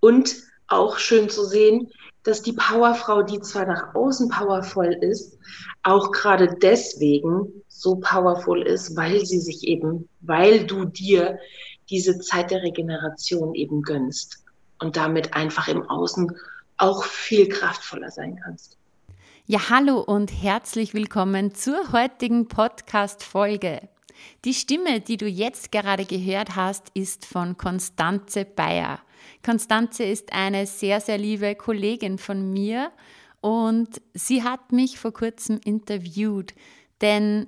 Und auch schön zu sehen, dass die Powerfrau, die zwar nach außen powervoll ist, auch gerade deswegen so powerful ist, weil sie sich eben, weil du dir diese Zeit der Regeneration eben gönnst und damit einfach im Außen auch viel kraftvoller sein kannst. Ja, hallo und herzlich willkommen zur heutigen Podcast-Folge. Die Stimme, die du jetzt gerade gehört hast, ist von Konstanze Bayer. Konstanze ist eine sehr, sehr liebe Kollegin von mir und sie hat mich vor kurzem interviewt, denn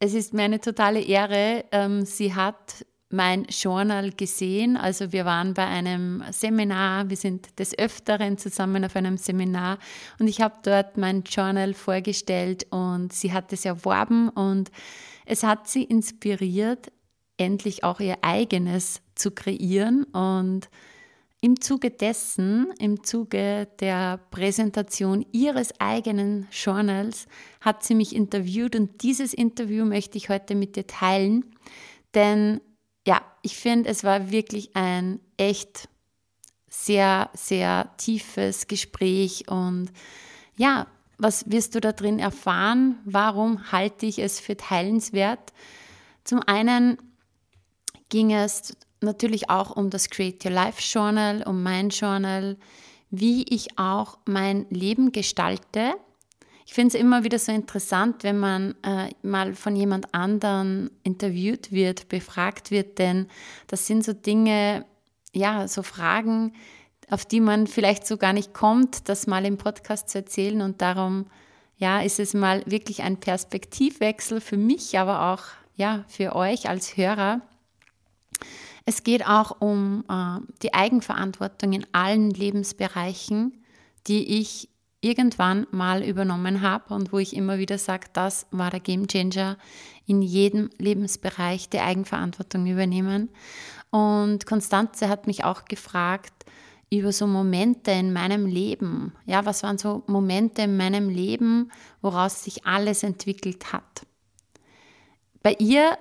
es ist mir eine totale Ehre. Ähm, sie hat mein Journal gesehen. Also wir waren bei einem Seminar, wir sind des Öfteren zusammen auf einem Seminar und ich habe dort mein Journal vorgestellt und sie hat es erworben und es hat sie inspiriert, endlich auch ihr eigenes zu kreieren und im Zuge dessen, im Zuge der Präsentation ihres eigenen Journals, hat sie mich interviewt und dieses Interview möchte ich heute mit dir teilen, denn ja, ich finde, es war wirklich ein echt sehr, sehr tiefes Gespräch und ja, was wirst du da drin erfahren? Warum halte ich es für teilenswert? Zum einen ging es natürlich auch um das Create Your Life Journal, um mein Journal, wie ich auch mein Leben gestalte. Ich finde es immer wieder so interessant, wenn man äh, mal von jemand anderen interviewt wird, befragt wird, denn das sind so Dinge, ja, so Fragen, auf die man vielleicht so gar nicht kommt, das mal im Podcast zu erzählen. Und darum, ja, ist es mal wirklich ein Perspektivwechsel für mich, aber auch ja, für euch als Hörer. Es geht auch um äh, die Eigenverantwortung in allen Lebensbereichen, die ich irgendwann mal übernommen habe und wo ich immer wieder sage, das war der Game Changer in jedem Lebensbereich die Eigenverantwortung übernehmen. Und Konstanze hat mich auch gefragt über so Momente in meinem Leben. Ja, was waren so Momente in meinem Leben, woraus sich alles entwickelt hat? Bei ihr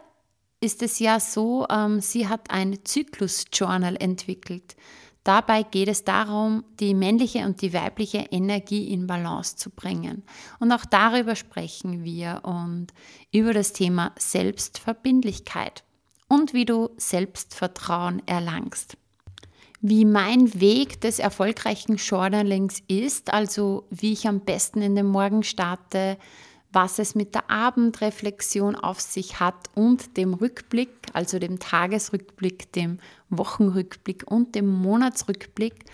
ist es ja so, ähm, sie hat ein Zyklus-Journal entwickelt. Dabei geht es darum, die männliche und die weibliche Energie in Balance zu bringen. Und auch darüber sprechen wir und über das Thema Selbstverbindlichkeit und wie du Selbstvertrauen erlangst. Wie mein Weg des erfolgreichen Journalings ist, also wie ich am besten in den Morgen starte, was es mit der Abendreflexion auf sich hat und dem Rückblick, also dem Tagesrückblick, dem Wochenrückblick und dem Monatsrückblick.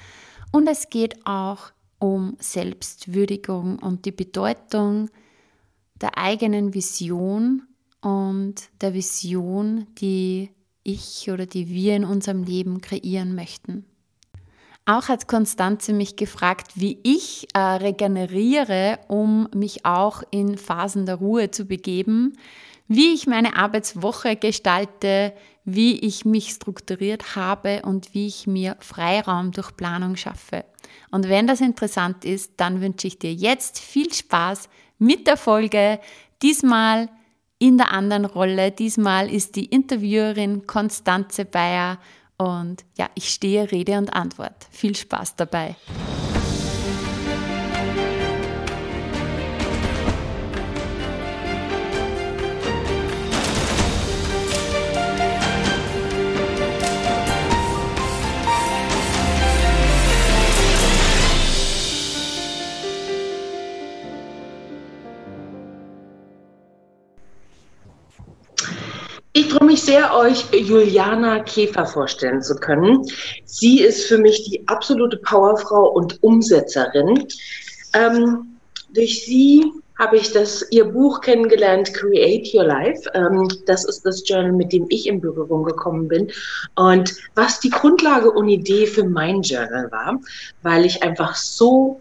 Und es geht auch um Selbstwürdigung und die Bedeutung der eigenen Vision und der Vision, die ich oder die wir in unserem Leben kreieren möchten. Auch hat Konstanze mich gefragt, wie ich äh, regeneriere, um mich auch in Phasen der Ruhe zu begeben, wie ich meine Arbeitswoche gestalte, wie ich mich strukturiert habe und wie ich mir Freiraum durch Planung schaffe. Und wenn das interessant ist, dann wünsche ich dir jetzt viel Spaß mit der Folge. Diesmal in der anderen Rolle. Diesmal ist die Interviewerin Konstanze Bayer und ja, ich stehe Rede und Antwort. Viel Spaß dabei. Mich sehr, euch Juliana Käfer vorstellen zu können. Sie ist für mich die absolute Powerfrau und Umsetzerin. Ähm, durch sie habe ich das, ihr Buch kennengelernt, Create Your Life. Ähm, das ist das Journal, mit dem ich in Berührung gekommen bin. Und was die Grundlage und Idee für mein Journal war, weil ich einfach so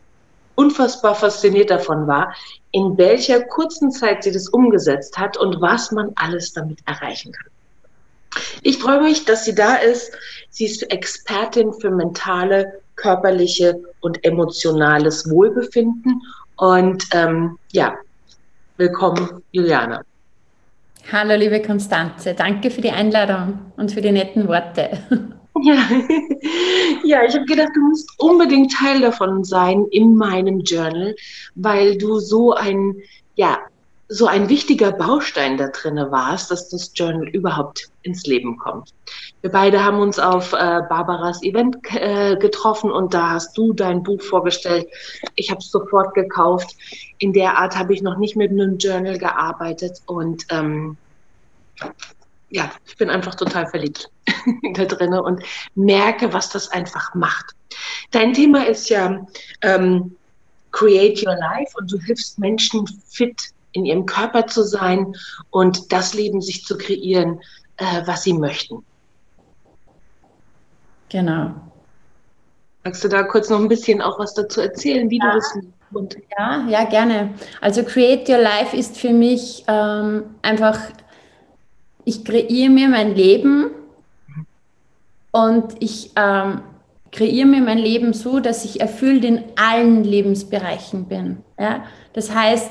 unfassbar fasziniert davon war, in welcher kurzen Zeit sie das umgesetzt hat und was man alles damit erreichen kann. Ich freue mich, dass sie da ist. Sie ist Expertin für mentale, körperliche und emotionales Wohlbefinden. Und ähm, ja, willkommen, Juliane. Hallo, liebe Konstanze. Danke für die Einladung und für die netten Worte. Ja, ja ich habe gedacht, du musst unbedingt Teil davon sein in meinem Journal, weil du so ein, ja, so ein wichtiger Baustein da drin warst, dass das Journal überhaupt ins Leben kommt. Wir beide haben uns auf äh, Barbaras Event äh, getroffen und da hast du dein Buch vorgestellt. Ich habe es sofort gekauft. In der Art habe ich noch nicht mit einem Journal gearbeitet und ähm, ja, ich bin einfach total verliebt da drin und merke, was das einfach macht. Dein Thema ist ja ähm, Create Your Life und du hilfst Menschen fit in ihrem Körper zu sein und das Leben sich zu kreieren, äh, was sie möchten. Genau. Magst du da kurz noch ein bisschen auch was dazu erzählen, wie ja. du das und ja, ja, gerne. Also Create Your Life ist für mich ähm, einfach ich kreiere mir mein Leben und ich ähm, kreiere mir mein Leben so, dass ich erfüllt in allen Lebensbereichen bin. Ja? Das heißt,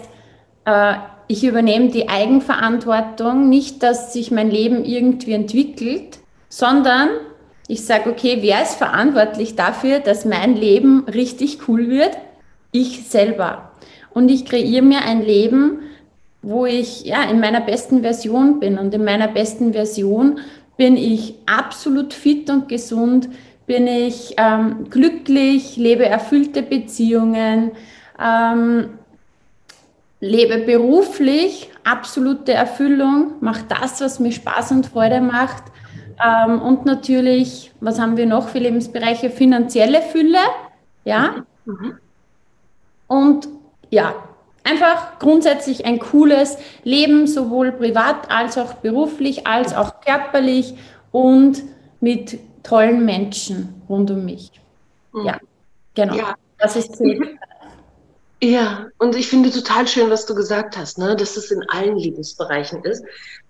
äh, ich übernehme die Eigenverantwortung, nicht, dass sich mein Leben irgendwie entwickelt, sondern ich sage, okay, wer ist verantwortlich dafür, dass mein Leben richtig cool wird? Ich selber. Und ich kreiere mir ein Leben, wo ich ja in meiner besten Version bin. Und in meiner besten Version bin ich absolut fit und gesund, bin ich ähm, glücklich, lebe erfüllte Beziehungen, ähm, lebe beruflich absolute Erfüllung, mache das, was mir Spaß und Freude macht. Ähm, und natürlich, was haben wir noch für Lebensbereiche? Finanzielle Fülle, ja. Mhm. Und ja, einfach grundsätzlich ein cooles Leben, sowohl privat als auch beruflich, als auch körperlich und mit tollen Menschen rund um mich. Mhm. Ja, genau. Ja. Das ist Ziel. Ja, und ich finde total schön, was du gesagt hast, ne? dass es in allen Lebensbereichen ist.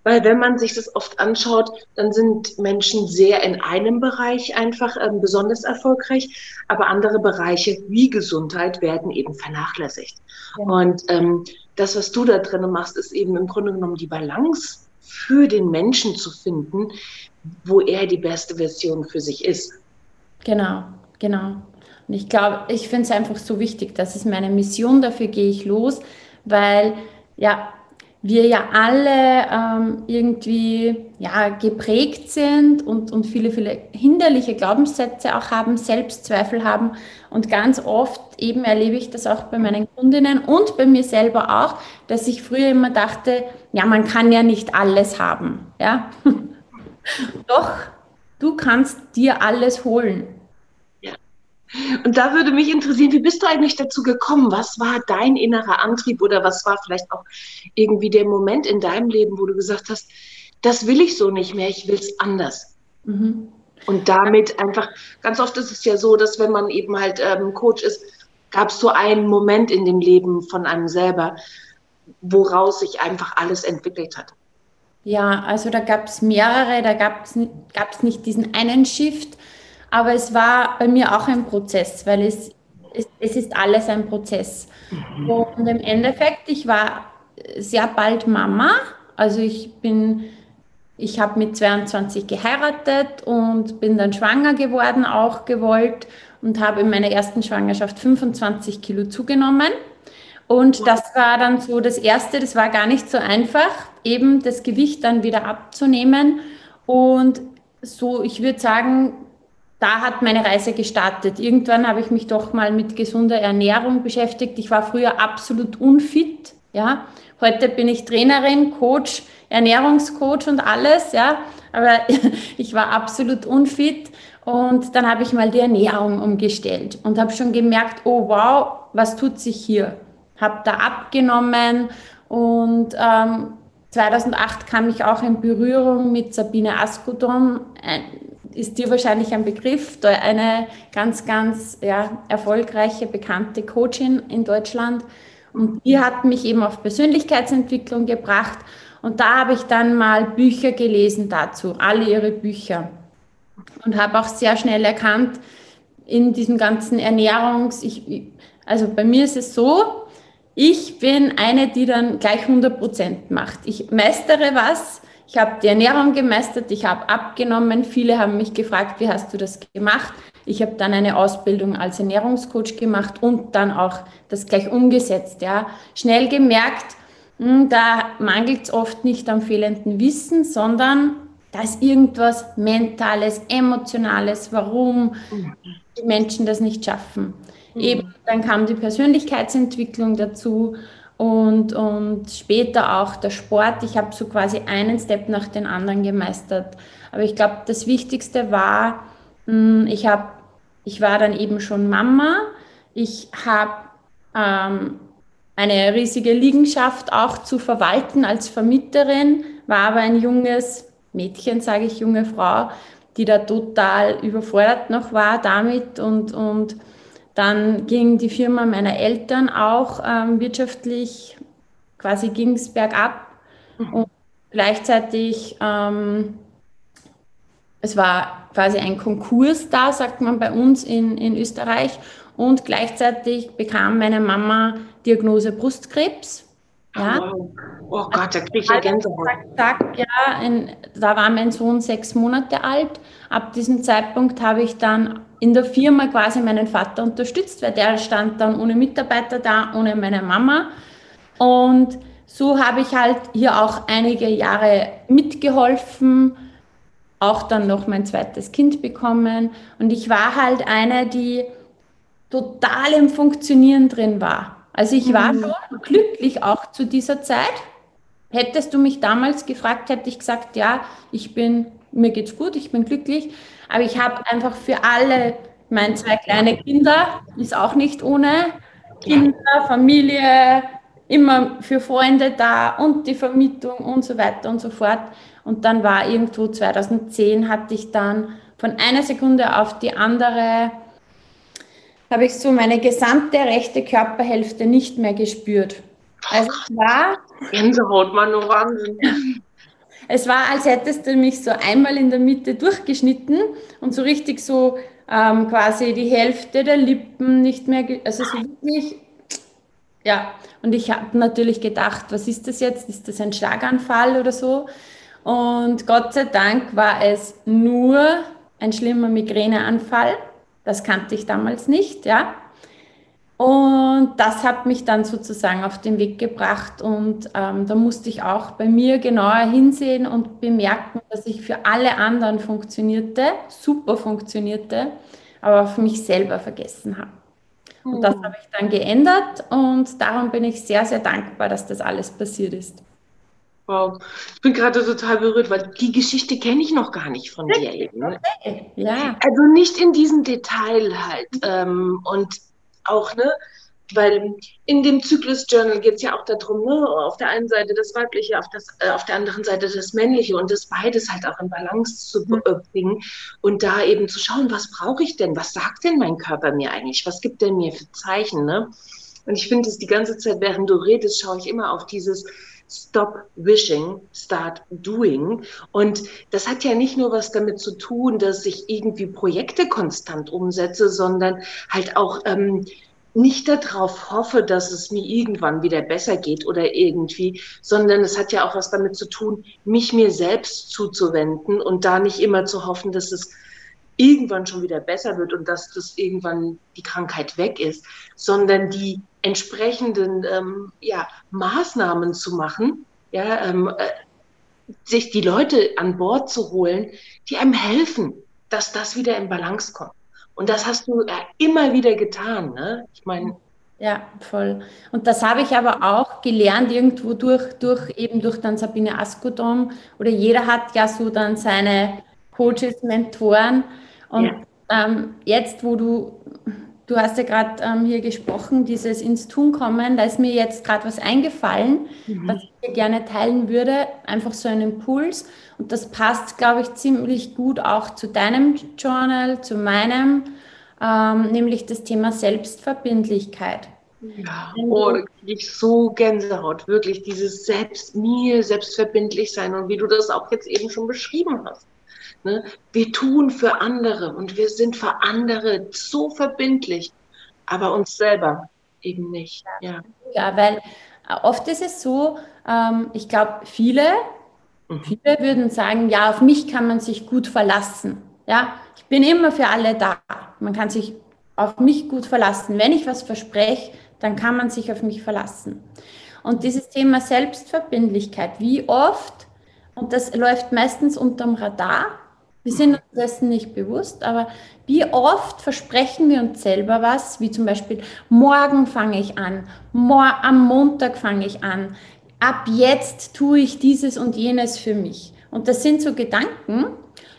Weil wenn man sich das oft anschaut, dann sind Menschen sehr in einem Bereich einfach ähm, besonders erfolgreich, aber andere Bereiche wie Gesundheit werden eben vernachlässigt. Ja. Und ähm, das, was du da drin machst, ist eben im Grunde genommen die Balance für den Menschen zu finden, wo er die beste Version für sich ist. Genau, genau. Und ich glaube, ich finde es einfach so wichtig, das ist meine Mission, dafür gehe ich los, weil ja, wir ja alle ähm, irgendwie ja, geprägt sind und, und viele, viele hinderliche Glaubenssätze auch haben, Selbstzweifel haben. Und ganz oft eben erlebe ich das auch bei meinen Kundinnen und bei mir selber auch, dass ich früher immer dachte, ja, man kann ja nicht alles haben. Ja? Doch, du kannst dir alles holen. Und da würde mich interessieren, wie bist du eigentlich dazu gekommen? Was war dein innerer Antrieb oder was war vielleicht auch irgendwie der Moment in deinem Leben, wo du gesagt hast, das will ich so nicht mehr, ich will es anders? Mhm. Und damit einfach, ganz oft ist es ja so, dass wenn man eben halt ähm, Coach ist, gab es so einen Moment in dem Leben von einem selber, woraus sich einfach alles entwickelt hat. Ja, also da gab es mehrere, da gab es nicht diesen einen Shift, aber es war bei mir auch ein Prozess, weil es, es, es ist alles ein Prozess. Und im Endeffekt, ich war sehr bald Mama. Also ich bin, ich habe mit 22 geheiratet und bin dann schwanger geworden, auch gewollt und habe in meiner ersten Schwangerschaft 25 Kilo zugenommen. Und das war dann so das Erste, das war gar nicht so einfach, eben das Gewicht dann wieder abzunehmen. Und so, ich würde sagen, da hat meine Reise gestartet. Irgendwann habe ich mich doch mal mit gesunder Ernährung beschäftigt. Ich war früher absolut unfit, ja. Heute bin ich Trainerin, Coach, Ernährungscoach und alles, ja. Aber ich war absolut unfit und dann habe ich mal die Ernährung umgestellt und habe schon gemerkt, oh wow, was tut sich hier? habe da abgenommen und ähm, 2008 kam ich auch in Berührung mit Sabine Askodom, ist dir wahrscheinlich ein Begriff, eine ganz, ganz ja, erfolgreiche, bekannte Coachin in Deutschland. Und die hat mich eben auf Persönlichkeitsentwicklung gebracht. Und da habe ich dann mal Bücher gelesen dazu, alle ihre Bücher. Und habe auch sehr schnell erkannt, in diesem ganzen Ernährungs-, ich, also bei mir ist es so, ich bin eine, die dann gleich 100 Prozent macht. Ich meistere was. Ich habe die Ernährung gemeistert, ich habe abgenommen. Viele haben mich gefragt, wie hast du das gemacht? Ich habe dann eine Ausbildung als Ernährungscoach gemacht und dann auch das gleich umgesetzt. Ja. Schnell gemerkt, hm, da mangelt es oft nicht am fehlenden Wissen, sondern da ist irgendwas Mentales, Emotionales, warum die Menschen das nicht schaffen. Mhm. Eben, dann kam die Persönlichkeitsentwicklung dazu und, und später auch der Sport. Ich habe so quasi einen Step nach den anderen gemeistert. Aber ich glaube, das Wichtigste war, hm, ich, hab, ich war dann eben schon Mama. Ich habe ähm, eine riesige Liegenschaft auch zu verwalten als Vermieterin, war aber ein junges Mädchen, sage ich, junge Frau, die da total überfordert noch war damit und, und dann ging die Firma meiner Eltern auch ähm, wirtschaftlich, quasi ging es bergab. Mhm. Und gleichzeitig, ähm, es war quasi ein Konkurs da, sagt man bei uns in, in Österreich. Und gleichzeitig bekam meine Mama Diagnose Brustkrebs. Ja. Oh, oh Gott, da kriege ich ja Gänsehaut. Zack, ja, in, da war mein Sohn sechs Monate alt. Ab diesem Zeitpunkt habe ich dann in der Firma quasi meinen Vater unterstützt, weil der stand dann ohne Mitarbeiter da, ohne meine Mama. Und so habe ich halt hier auch einige Jahre mitgeholfen, auch dann noch mein zweites Kind bekommen. Und ich war halt eine, die total im Funktionieren drin war. Also ich war mhm. schon glücklich auch zu dieser Zeit. Hättest du mich damals gefragt, hätte ich gesagt, ja, ich bin, mir geht's gut, ich bin glücklich. Aber ich habe einfach für alle, meine zwei kleine Kinder, ist auch nicht ohne, Kinder, Familie, immer für Freunde da und die Vermietung und so weiter und so fort. Und dann war irgendwo 2010 hatte ich dann von einer Sekunde auf die andere, habe ich so meine gesamte rechte Körperhälfte nicht mehr gespürt. Also es war... Gänsehaut, Mann, oh Wahnsinn. Es war, als hättest du mich so einmal in der Mitte durchgeschnitten und so richtig so ähm, quasi die Hälfte der Lippen nicht mehr, also so wirklich, ja. Und ich habe natürlich gedacht, was ist das jetzt? Ist das ein Schlaganfall oder so? Und Gott sei Dank war es nur ein schlimmer Migräneanfall. Das kannte ich damals nicht, ja. Und das hat mich dann sozusagen auf den Weg gebracht und ähm, da musste ich auch bei mir genauer hinsehen und bemerken, dass ich für alle anderen funktionierte, super funktionierte, aber für mich selber vergessen habe. Und das oh. habe ich dann geändert und darum bin ich sehr, sehr dankbar, dass das alles passiert ist. Wow, ich bin gerade total berührt, weil die Geschichte kenne ich noch gar nicht von dir eben. Okay. Ja. Also nicht in diesem Detail halt. Ähm, und auch, ne? Weil in dem Zyklus-Journal geht es ja auch darum, ne, auf der einen Seite das Weibliche, auf, das, äh, auf der anderen Seite das Männliche und das beides halt auch in Balance zu mhm. äh, bringen und da eben zu schauen, was brauche ich denn, was sagt denn mein Körper mir eigentlich, was gibt der mir für Zeichen, ne? Und ich finde es die ganze Zeit, während du redest, schaue ich immer auf dieses, Stop wishing, start doing. Und das hat ja nicht nur was damit zu tun, dass ich irgendwie Projekte konstant umsetze, sondern halt auch ähm, nicht darauf hoffe, dass es mir irgendwann wieder besser geht oder irgendwie, sondern es hat ja auch was damit zu tun, mich mir selbst zuzuwenden und da nicht immer zu hoffen, dass es irgendwann schon wieder besser wird und dass das irgendwann die Krankheit weg ist, sondern die entsprechenden ähm, ja, Maßnahmen zu machen, ja, ähm, äh, sich die Leute an Bord zu holen, die einem helfen, dass das wieder in Balance kommt. Und das hast du ja immer wieder getan. Ne? Ich meine, ja, voll. Und das habe ich aber auch gelernt irgendwo durch, durch eben durch dann Sabine Askodom oder jeder hat ja so dann seine Coaches, Mentoren und ja. ähm, jetzt, wo du du hast ja gerade ähm, hier gesprochen, dieses ins Tun kommen, da ist mir jetzt gerade was eingefallen, mhm. was ich dir gerne teilen würde, einfach so ein Impuls. Und das passt, glaube ich, ziemlich gut auch zu deinem Journal, zu meinem, ähm, nämlich das Thema Selbstverbindlichkeit. Ja, oh, da kriege ich so Gänsehaut, wirklich, dieses Selbst, mir selbstverbindlich sein und wie du das auch jetzt eben schon beschrieben hast. Ne? Wir tun für andere und wir sind für andere so verbindlich, aber uns selber eben nicht. Ja, ja weil äh, oft ist es so, ähm, ich glaube, viele, mhm. viele würden sagen, ja, auf mich kann man sich gut verlassen. Ja, ich bin immer für alle da. Man kann sich auf mich gut verlassen. Wenn ich was verspreche, dann kann man sich auf mich verlassen. Und dieses Thema Selbstverbindlichkeit, wie oft, und das läuft meistens unterm Radar, wir sind uns dessen nicht bewusst, aber wie oft versprechen wir uns selber was, wie zum Beispiel, morgen fange ich an, am Montag fange ich an, ab jetzt tue ich dieses und jenes für mich. Und das sind so Gedanken,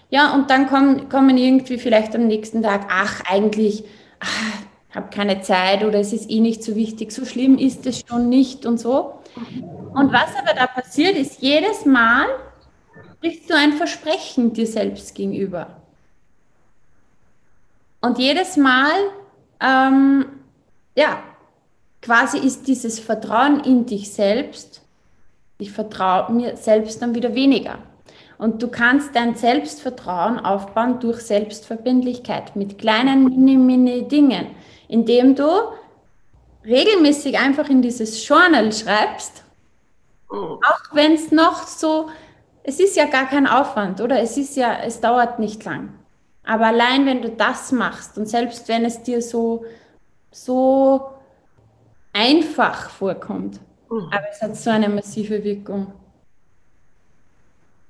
ja, und dann kommen, kommen irgendwie vielleicht am nächsten Tag, ach, eigentlich, ach, habe keine Zeit oder es ist eh nicht so wichtig, so schlimm ist es schon nicht und so. Und was aber da passiert ist, jedes Mal brichst du ein Versprechen dir selbst gegenüber. Und jedes Mal, ähm, ja, quasi ist dieses Vertrauen in dich selbst, ich vertraue mir selbst dann wieder weniger. Und du kannst dein Selbstvertrauen aufbauen durch Selbstverbindlichkeit mit kleinen Mini-Mini-Dingen indem du regelmäßig einfach in dieses Journal schreibst, oh. auch wenn es noch so, es ist ja gar kein Aufwand, oder? Es ist ja, es dauert nicht lang. Aber allein wenn du das machst und selbst wenn es dir so, so einfach vorkommt, oh. aber es hat so eine massive Wirkung.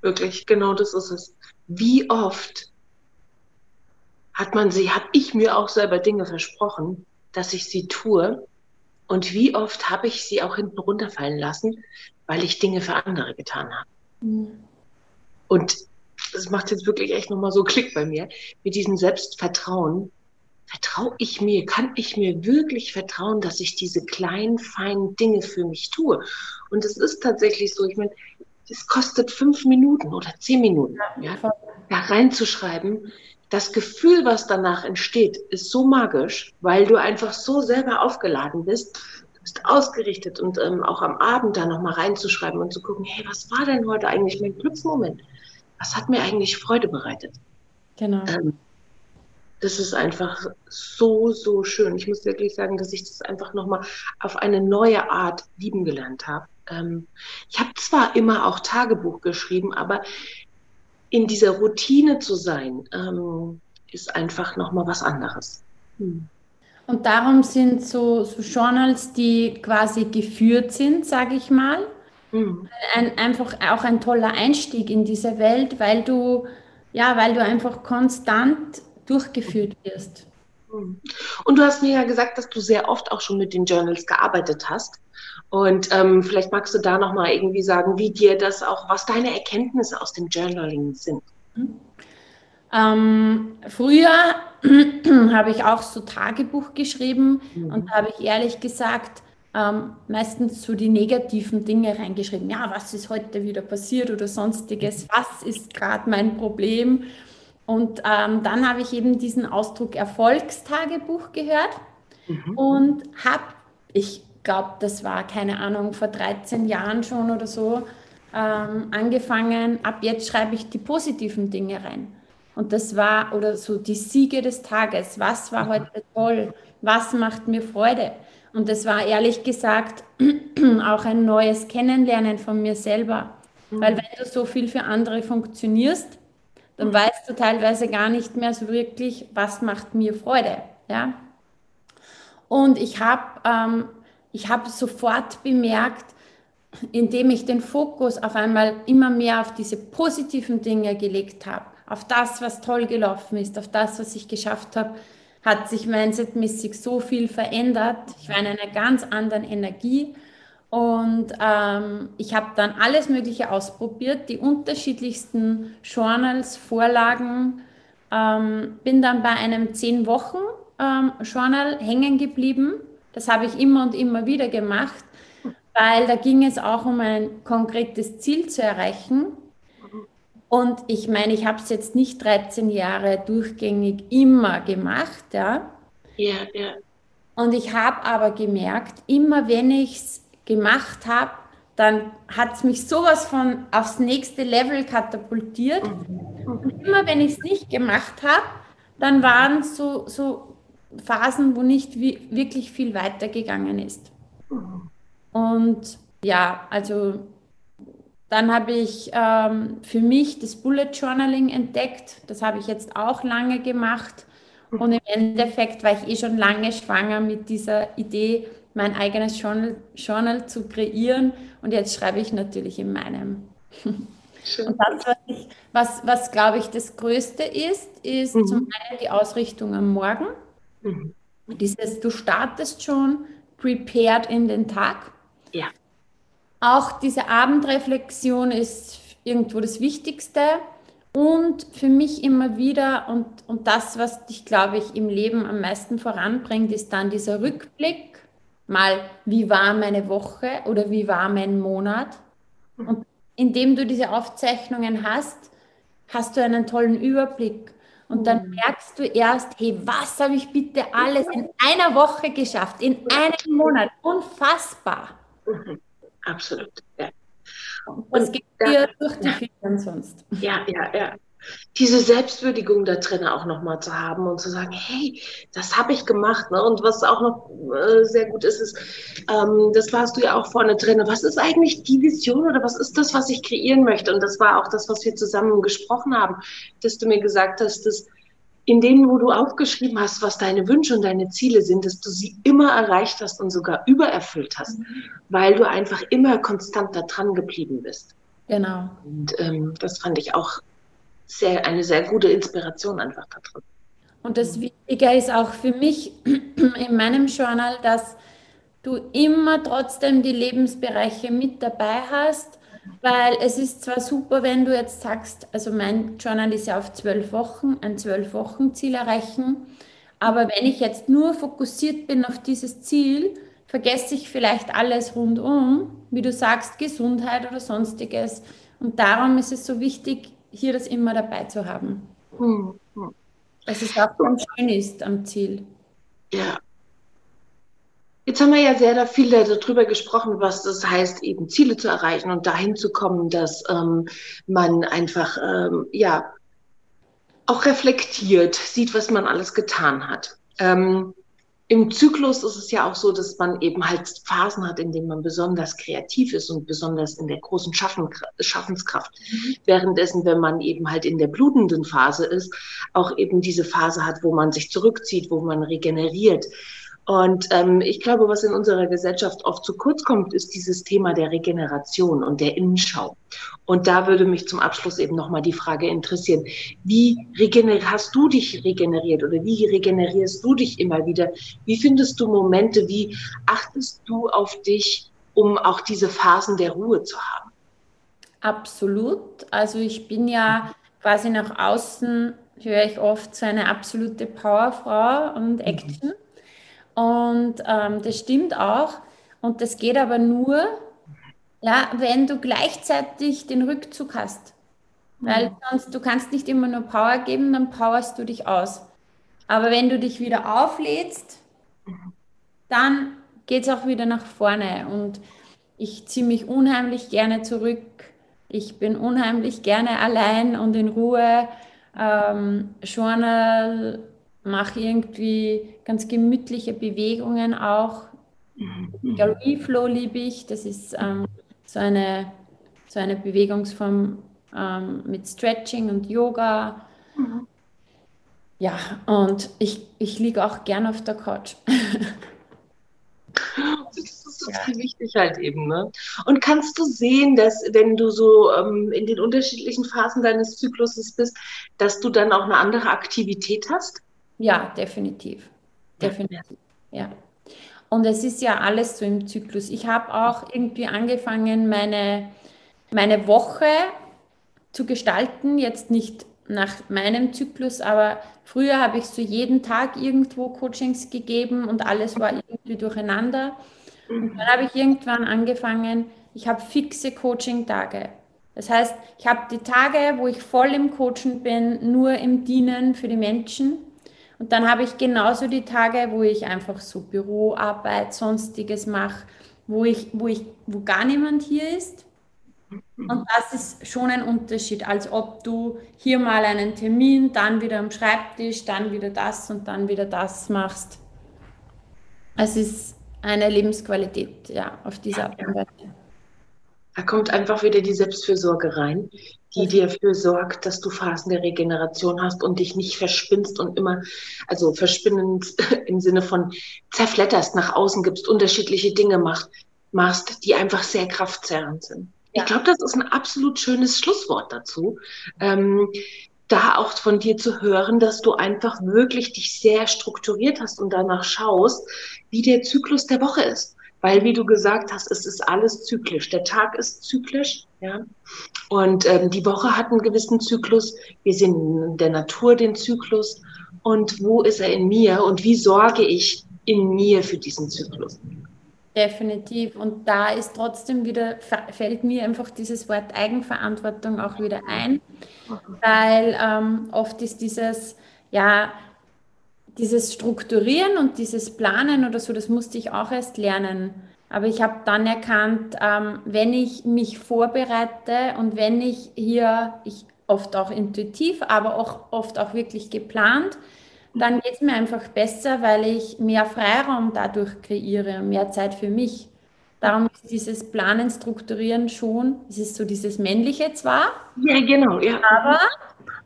Wirklich, genau das ist es. Wie oft hat man sie, habe ich mir auch selber Dinge versprochen, dass ich sie tue. Und wie oft habe ich sie auch hinten runterfallen lassen, weil ich Dinge für andere getan habe. Mhm. Und das macht jetzt wirklich echt nochmal so Klick bei mir. Mit diesem Selbstvertrauen. Vertraue ich mir, kann ich mir wirklich vertrauen, dass ich diese kleinen, feinen Dinge für mich tue? Und es ist tatsächlich so, ich meine, es kostet fünf Minuten oder zehn Minuten, ja, da reinzuschreiben, das Gefühl, was danach entsteht, ist so magisch, weil du einfach so selber aufgeladen bist. Du bist ausgerichtet und ähm, auch am Abend da nochmal reinzuschreiben und zu gucken, hey, was war denn heute eigentlich mein Glücksmoment? Was hat mir eigentlich Freude bereitet? Genau. Ähm, das ist einfach so, so schön. Ich muss wirklich sagen, dass ich das einfach nochmal auf eine neue Art lieben gelernt habe. Ähm, ich habe zwar immer auch Tagebuch geschrieben, aber in dieser Routine zu sein, ähm, ist einfach nochmal was anderes. Hm. Und darum sind so, so Journals, die quasi geführt sind, sage ich mal, hm. ein, einfach auch ein toller Einstieg in diese Welt, weil du, ja, weil du einfach konstant durchgeführt wirst. Hm. Und du hast mir ja gesagt, dass du sehr oft auch schon mit den Journals gearbeitet hast. Und ähm, vielleicht magst du da nochmal irgendwie sagen, wie dir das auch, was deine Erkenntnisse aus dem Journaling sind. Ähm, früher habe ich auch so Tagebuch geschrieben mhm. und da habe ich ehrlich gesagt ähm, meistens so die negativen Dinge reingeschrieben. Ja, was ist heute wieder passiert oder sonstiges? Was ist gerade mein Problem? Und ähm, dann habe ich eben diesen Ausdruck Erfolgstagebuch gehört mhm. und habe, ich glaube, das war, keine Ahnung, vor 13 Jahren schon oder so, ähm, angefangen, ab jetzt schreibe ich die positiven Dinge rein. Und das war, oder so die Siege des Tages. Was war heute toll? Was macht mir Freude? Und das war ehrlich gesagt auch ein neues Kennenlernen von mir selber. Mhm. Weil wenn du so viel für andere funktionierst, dann mhm. weißt du teilweise gar nicht mehr so wirklich, was macht mir Freude. Ja? Und ich habe ähm, ich habe sofort bemerkt, indem ich den Fokus auf einmal immer mehr auf diese positiven Dinge gelegt habe, auf das, was toll gelaufen ist, auf das, was ich geschafft habe, hat sich mindsetmäßig so viel verändert. Ich war in einer ganz anderen Energie und ähm, ich habe dann alles Mögliche ausprobiert, die unterschiedlichsten Journals, Vorlagen, ähm, bin dann bei einem zehn Wochen ähm, Journal hängen geblieben. Das habe ich immer und immer wieder gemacht, weil da ging es auch um ein konkretes Ziel zu erreichen. Und ich meine, ich habe es jetzt nicht 13 Jahre durchgängig immer gemacht, ja. Ja, ja. Und ich habe aber gemerkt, immer wenn ich es gemacht habe, dann hat es mich sowas von aufs nächste Level katapultiert. Und immer wenn ich es nicht gemacht habe, dann waren es so, so Phasen, wo nicht wie, wirklich viel weitergegangen ist. Und ja, also dann habe ich ähm, für mich das Bullet Journaling entdeckt. Das habe ich jetzt auch lange gemacht. Und im Endeffekt war ich eh schon lange schwanger mit dieser Idee, mein eigenes Journal, Journal zu kreieren. Und jetzt schreibe ich natürlich in meinem. Schön. Und das, was, ich, was, was glaube ich, das Größte ist, ist mhm. zum einen die Ausrichtung am Morgen. Mhm. Dieses, du startest schon prepared in den Tag. Ja. Auch diese Abendreflexion ist irgendwo das Wichtigste. Und für mich immer wieder, und, und das, was dich, glaube ich, im Leben am meisten voranbringt, ist dann dieser Rückblick. Mal, wie war meine Woche oder wie war mein Monat? Und indem du diese Aufzeichnungen hast, hast du einen tollen Überblick. Und dann mhm. merkst du erst, hey, was habe ich bitte alles in einer Woche geschafft, in einem Monat? Unfassbar. Mhm. Absolut, ja. Was geht dir durch die Federn sonst? Ja, ja, ja. Diese Selbstwürdigung da drin auch nochmal zu haben und zu sagen, hey, das habe ich gemacht. Ne? Und was auch noch äh, sehr gut ist, ist, ähm, das warst du ja auch vorne drin. Was ist eigentlich die Vision oder was ist das, was ich kreieren möchte? Und das war auch das, was wir zusammen gesprochen haben, dass du mir gesagt hast, dass in denen, wo du aufgeschrieben hast, was deine Wünsche und deine Ziele sind, dass du sie immer erreicht hast und sogar übererfüllt hast, mhm. weil du einfach immer konstant da dran geblieben bist. Genau. Und ähm, das fand ich auch sehr, eine sehr gute Inspiration einfach da drin. Und das Wichtige ist auch für mich in meinem Journal, dass du immer trotzdem die Lebensbereiche mit dabei hast weil es ist zwar super, wenn du jetzt sagst, also mein Journal ist ja auf zwölf Wochen, ein zwölf Wochen Ziel erreichen, aber wenn ich jetzt nur fokussiert bin auf dieses Ziel, vergesse ich vielleicht alles rundum, wie du sagst, Gesundheit oder sonstiges. Und darum ist es so wichtig, hier das immer dabei zu haben. Hm, hm. Dass es auch ganz schön ist am Ziel. Ja, Jetzt haben wir ja sehr viel darüber gesprochen, was das heißt, eben Ziele zu erreichen und dahin zu kommen, dass ähm, man einfach ähm, ja auch reflektiert, sieht, was man alles getan hat. Ähm, Im Zyklus ist es ja auch so, dass man eben halt Phasen hat, in denen man besonders kreativ ist und besonders in der großen Schaffen, Schaffenskraft. Mhm. Währenddessen, wenn man eben halt in der blutenden Phase ist, auch eben diese Phase hat, wo man sich zurückzieht, wo man regeneriert. Und ähm, ich glaube, was in unserer Gesellschaft oft zu kurz kommt, ist dieses Thema der Regeneration und der Innenschau. Und da würde mich zum Abschluss eben nochmal die Frage interessieren, wie hast du dich regeneriert oder wie regenerierst du dich immer wieder? Wie findest du Momente, wie achtest du auf dich, um auch diese Phasen der Ruhe zu haben? Absolut. Also ich bin ja quasi nach außen, höre ich oft so eine absolute Powerfrau und mhm. Und ähm, das stimmt auch. Und das geht aber nur, ja, wenn du gleichzeitig den Rückzug hast. Weil mhm. sonst, du kannst nicht immer nur Power geben, dann powerst du dich aus. Aber wenn du dich wieder auflädst, dann geht es auch wieder nach vorne. Und ich ziehe mich unheimlich gerne zurück. Ich bin unheimlich gerne allein und in Ruhe. Ähm, Journal mache irgendwie ganz gemütliche Bewegungen auch. Mhm. Gallery Flow liebe ich, das ist ähm, so, eine, so eine Bewegungsform ähm, mit Stretching und Yoga. Mhm. Ja, und ich, ich liege auch gern auf der Couch. Das ist wichtig halt eben. Ne? Und kannst du sehen, dass wenn du so ähm, in den unterschiedlichen Phasen deines Zykluses bist, dass du dann auch eine andere Aktivität hast? Ja, definitiv. Definitiv. Ja. Und es ist ja alles so im Zyklus. Ich habe auch irgendwie angefangen, meine, meine Woche zu gestalten, jetzt nicht nach meinem Zyklus, aber früher habe ich so jeden Tag irgendwo Coachings gegeben und alles war irgendwie durcheinander. Und dann habe ich irgendwann angefangen, ich habe fixe Coaching-Tage. Das heißt, ich habe die Tage, wo ich voll im Coachen bin, nur im Dienen für die Menschen. Und dann habe ich genauso die Tage, wo ich einfach so Büroarbeit, sonstiges mache, wo ich, wo ich, wo gar niemand hier ist. Und das ist schon ein Unterschied, als ob du hier mal einen Termin, dann wieder am Schreibtisch, dann wieder das und dann wieder das machst. Es ist eine Lebensqualität, ja, auf dieser Art und Weise. Da kommt einfach wieder die Selbstfürsorge rein, die dir dafür sorgt, dass du Phasen der Regeneration hast und dich nicht verspinnst und immer, also verspinnend im Sinne von zerfletterst, nach außen gibst, unterschiedliche Dinge macht, machst, die einfach sehr kraftzerrend sind. Ja. Ich glaube, das ist ein absolut schönes Schlusswort dazu. Ähm, da auch von dir zu hören, dass du einfach wirklich dich sehr strukturiert hast und danach schaust, wie der Zyklus der Woche ist. Weil, wie du gesagt hast, es ist alles zyklisch. Der Tag ist zyklisch, ja. Und ähm, die Woche hat einen gewissen Zyklus. Wir sehen in der Natur den Zyklus. Und wo ist er in mir? Und wie sorge ich in mir für diesen Zyklus? Definitiv. Und da ist trotzdem wieder, fällt mir einfach dieses Wort Eigenverantwortung auch wieder ein, weil ähm, oft ist dieses, ja, dieses Strukturieren und dieses Planen oder so, das musste ich auch erst lernen. Aber ich habe dann erkannt, ähm, wenn ich mich vorbereite und wenn ich hier, ich oft auch intuitiv, aber auch oft auch wirklich geplant, dann geht es mir einfach besser, weil ich mehr Freiraum dadurch kreiere, mehr Zeit für mich. Darum ist dieses Planen, Strukturieren schon, es ist so dieses Männliche zwar. Ja, genau, ja. Aber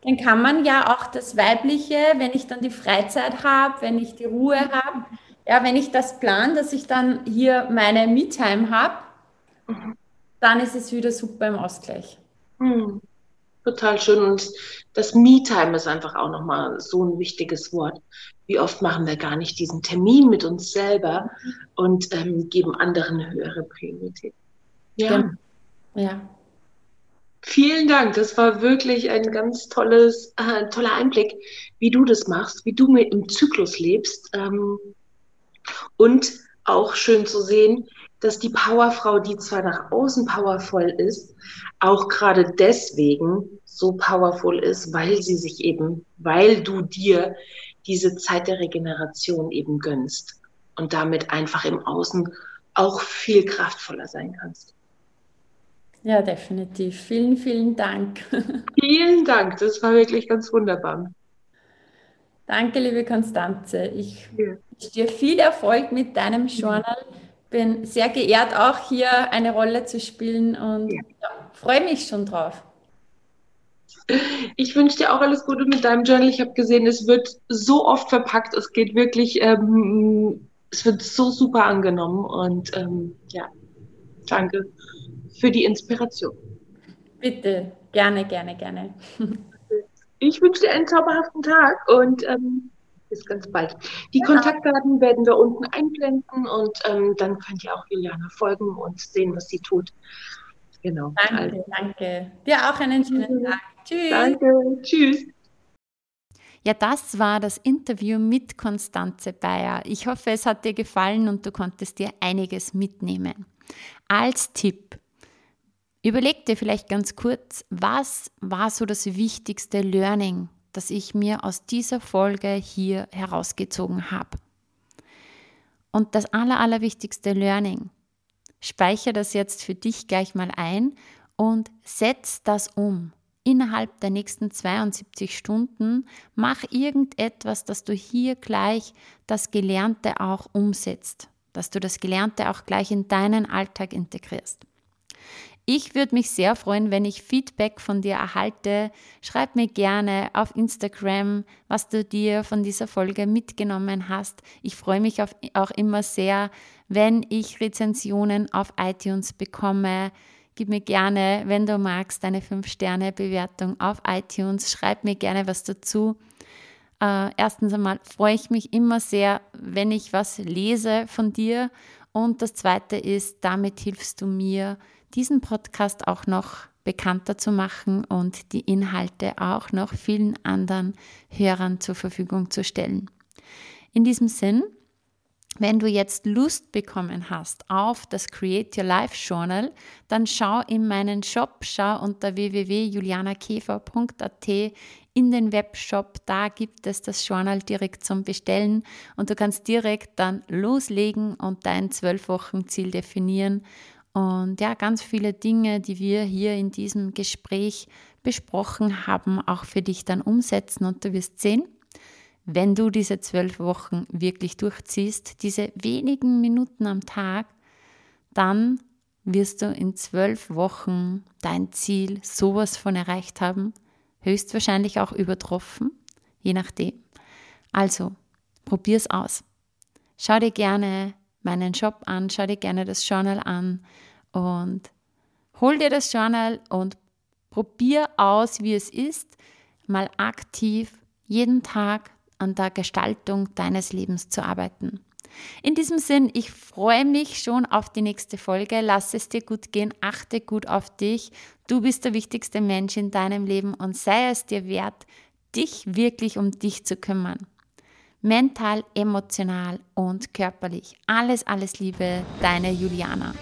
dann kann man ja auch das Weibliche, wenn ich dann die Freizeit habe, wenn ich die Ruhe habe, ja, wenn ich das plan, dass ich dann hier meine Me-Time habe, mhm. dann ist es wieder super im Ausgleich. Mhm. Total schön. Und das Me-Time ist einfach auch nochmal so ein wichtiges Wort. Wie oft machen wir gar nicht diesen Termin mit uns selber und ähm, geben anderen höhere Priorität. Ja. Ja. Vielen Dank. Das war wirklich ein ganz tolles, äh, toller Einblick, wie du das machst, wie du mit im Zyklus lebst. Ähm, und auch schön zu sehen, dass die Powerfrau, die zwar nach außen powervoll ist, auch gerade deswegen so powerful ist, weil sie sich eben, weil du dir diese Zeit der Regeneration eben gönnst und damit einfach im Außen auch viel kraftvoller sein kannst. Ja, definitiv. Vielen, vielen Dank. Vielen Dank. Das war wirklich ganz wunderbar. Danke, liebe Konstanze. Ich ja. wünsche dir viel Erfolg mit deinem Journal. Bin sehr geehrt, auch hier eine Rolle zu spielen und ja. Ja, freue mich schon drauf. Ich wünsche dir auch alles Gute mit deinem Journal. Ich habe gesehen, es wird so oft verpackt. Es geht wirklich, ähm, es wird so super angenommen. Und ähm, ja, danke für die Inspiration. Bitte, gerne, gerne, gerne. Ich wünsche dir einen zauberhaften Tag und ähm, bis ganz bald. Die ja. Kontaktdaten werden wir unten einblenden und ähm, dann könnt ihr auch Juliana folgen und sehen, was sie tut. Genau. Danke, also. danke. Dir auch einen schönen Tag. Tschüss. Danke, tschüss. Ja, das war das Interview mit Konstanze Bayer. Ich hoffe, es hat dir gefallen und du konntest dir einiges mitnehmen. Als Tipp, überleg dir vielleicht ganz kurz, was war so das wichtigste Learning, das ich mir aus dieser Folge hier herausgezogen habe. Und das aller, allerwichtigste Learning, speichere das jetzt für dich gleich mal ein und setz das um innerhalb der nächsten 72 Stunden mach irgendetwas, dass du hier gleich das Gelernte auch umsetzt, dass du das Gelernte auch gleich in deinen Alltag integrierst. Ich würde mich sehr freuen, wenn ich Feedback von dir erhalte. Schreib mir gerne auf Instagram, was du dir von dieser Folge mitgenommen hast. Ich freue mich auch immer sehr, wenn ich Rezensionen auf iTunes bekomme. Gib mir gerne, wenn du magst, eine 5-Sterne-Bewertung auf iTunes. Schreib mir gerne was dazu. Äh, erstens einmal freue ich mich immer sehr, wenn ich was lese von dir. Und das Zweite ist, damit hilfst du mir, diesen Podcast auch noch bekannter zu machen und die Inhalte auch noch vielen anderen Hörern zur Verfügung zu stellen. In diesem Sinn, wenn du jetzt Lust bekommen hast auf das Create Your Life Journal, dann schau in meinen Shop, schau unter www.julianakäfer.at in den Webshop. Da gibt es das Journal direkt zum Bestellen und du kannst direkt dann loslegen und dein zwölf Wochen Ziel definieren. Und ja, ganz viele Dinge, die wir hier in diesem Gespräch besprochen haben, auch für dich dann umsetzen und du wirst sehen, wenn du diese zwölf Wochen wirklich durchziehst, diese wenigen Minuten am Tag, dann wirst du in zwölf Wochen dein Ziel sowas von erreicht haben, höchstwahrscheinlich auch übertroffen, je nachdem. Also, probier's aus. Schau dir gerne meinen Shop an, schau dir gerne das Journal an und hol dir das Journal und probier aus, wie es ist, mal aktiv jeden Tag an der Gestaltung deines Lebens zu arbeiten. In diesem Sinn, ich freue mich schon auf die nächste Folge. Lass es dir gut gehen, achte gut auf dich. Du bist der wichtigste Mensch in deinem Leben und sei es dir wert, dich wirklich um dich zu kümmern. Mental, emotional und körperlich. Alles, alles Liebe, deine Juliana.